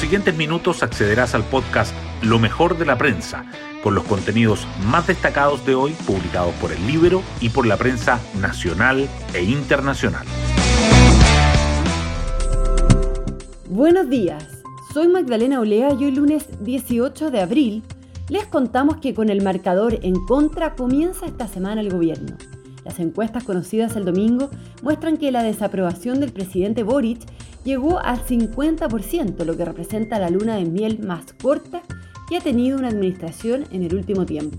siguientes minutos accederás al podcast Lo mejor de la prensa, con los contenidos más destacados de hoy publicados por el libro y por la prensa nacional e internacional. Buenos días, soy Magdalena Olea y hoy lunes 18 de abril les contamos que con el marcador en contra comienza esta semana el gobierno. Las encuestas conocidas el domingo muestran que la desaprobación del presidente Boric llegó al 50%, lo que representa la luna de miel más corta que ha tenido una administración en el último tiempo.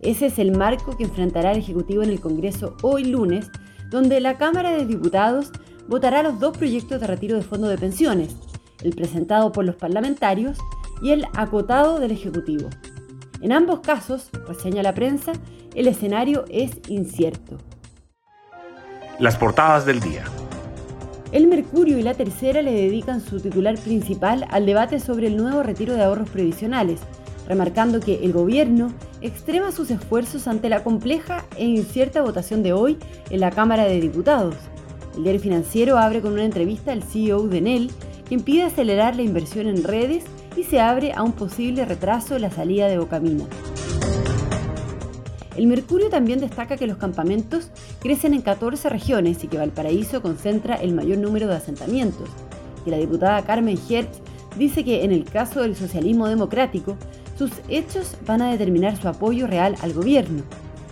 Ese es el marco que enfrentará el Ejecutivo en el Congreso hoy lunes, donde la Cámara de Diputados votará los dos proyectos de retiro de fondo de pensiones, el presentado por los parlamentarios y el acotado del Ejecutivo. En ambos casos, reseña la prensa, el escenario es incierto. Las portadas del día. El Mercurio y la Tercera le dedican su titular principal al debate sobre el nuevo retiro de ahorros previsionales, remarcando que el gobierno extrema sus esfuerzos ante la compleja e incierta votación de hoy en la Cámara de Diputados. El diario financiero abre con una entrevista al CEO de Nel, que impide acelerar la inversión en redes y se abre a un posible retraso en la salida de Bocamina. El Mercurio también destaca que los campamentos crecen en 14 regiones y que Valparaíso concentra el mayor número de asentamientos. Y la diputada Carmen Hertz dice que en el caso del socialismo democrático, sus hechos van a determinar su apoyo real al gobierno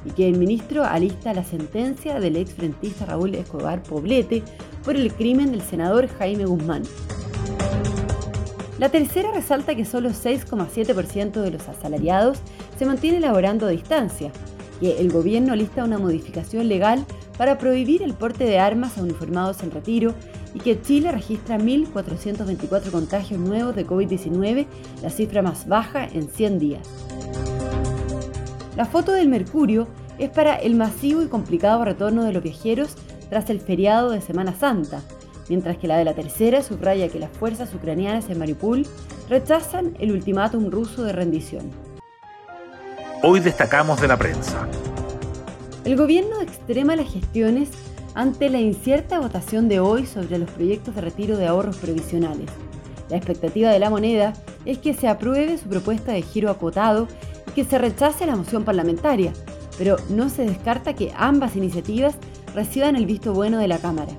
y que el ministro alista la sentencia del ex frentista Raúl Escobar Poblete por el crimen del senador Jaime Guzmán. La tercera resalta que solo 6,7% de los asalariados se mantiene laborando a distancia, que el gobierno lista una modificación legal para prohibir el porte de armas a uniformados en retiro y que Chile registra 1.424 contagios nuevos de COVID-19, la cifra más baja en 100 días. La foto del Mercurio es para el masivo y complicado retorno de los viajeros tras el feriado de Semana Santa, mientras que la de la tercera subraya que las fuerzas ucranianas en Mariupol rechazan el ultimátum ruso de rendición. Hoy destacamos de la prensa. El gobierno extrema las gestiones ante la incierta votación de hoy sobre los proyectos de retiro de ahorros previsionales. La expectativa de la moneda es que se apruebe su propuesta de giro acotado y que se rechace la moción parlamentaria, pero no se descarta que ambas iniciativas reciban el visto bueno de la Cámara.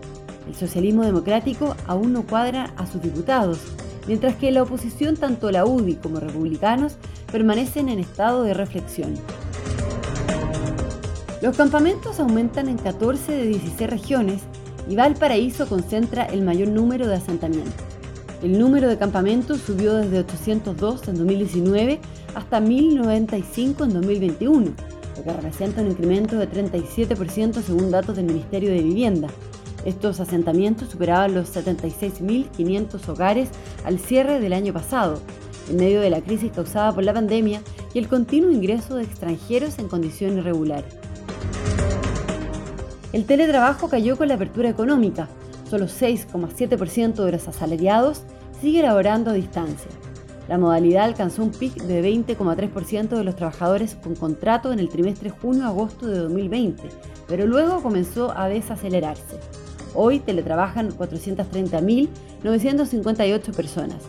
El socialismo democrático aún no cuadra a sus diputados, mientras que la oposición, tanto la UDI como republicanos, permanecen en estado de reflexión. Los campamentos aumentan en 14 de 16 regiones y Valparaíso concentra el mayor número de asentamientos. El número de campamentos subió desde 802 en 2019 hasta 1095 en 2021, lo que representa un incremento de 37% según datos del Ministerio de Vivienda. Estos asentamientos superaban los 76.500 hogares al cierre del año pasado, en medio de la crisis causada por la pandemia y el continuo ingreso de extranjeros en condición irregular. El teletrabajo cayó con la apertura económica. Solo 6,7% de los asalariados sigue laborando a distancia. La modalidad alcanzó un pic de 20,3% de los trabajadores con contrato en el trimestre junio-agosto de 2020, pero luego comenzó a desacelerarse. Hoy teletrabajan 430.958 personas.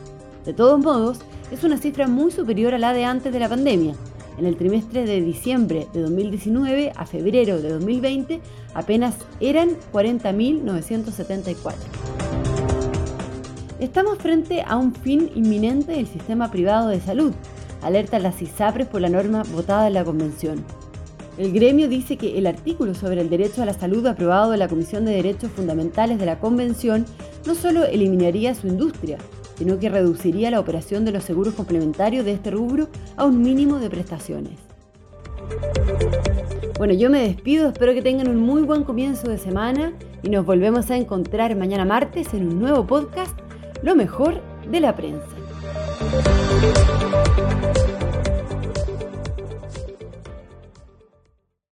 De todos modos, es una cifra muy superior a la de antes de la pandemia. En el trimestre de diciembre de 2019 a febrero de 2020 apenas eran 40.974. Estamos frente a un fin inminente del sistema privado de salud, alerta las ISAPRES por la norma votada en la Convención. El gremio dice que el artículo sobre el derecho a la salud aprobado en la Comisión de Derechos Fundamentales de la Convención no solo eliminaría su industria, sino que reduciría la operación de los seguros complementarios de este rubro a un mínimo de prestaciones. Bueno, yo me despido, espero que tengan un muy buen comienzo de semana y nos volvemos a encontrar mañana martes en un nuevo podcast, Lo mejor de la prensa.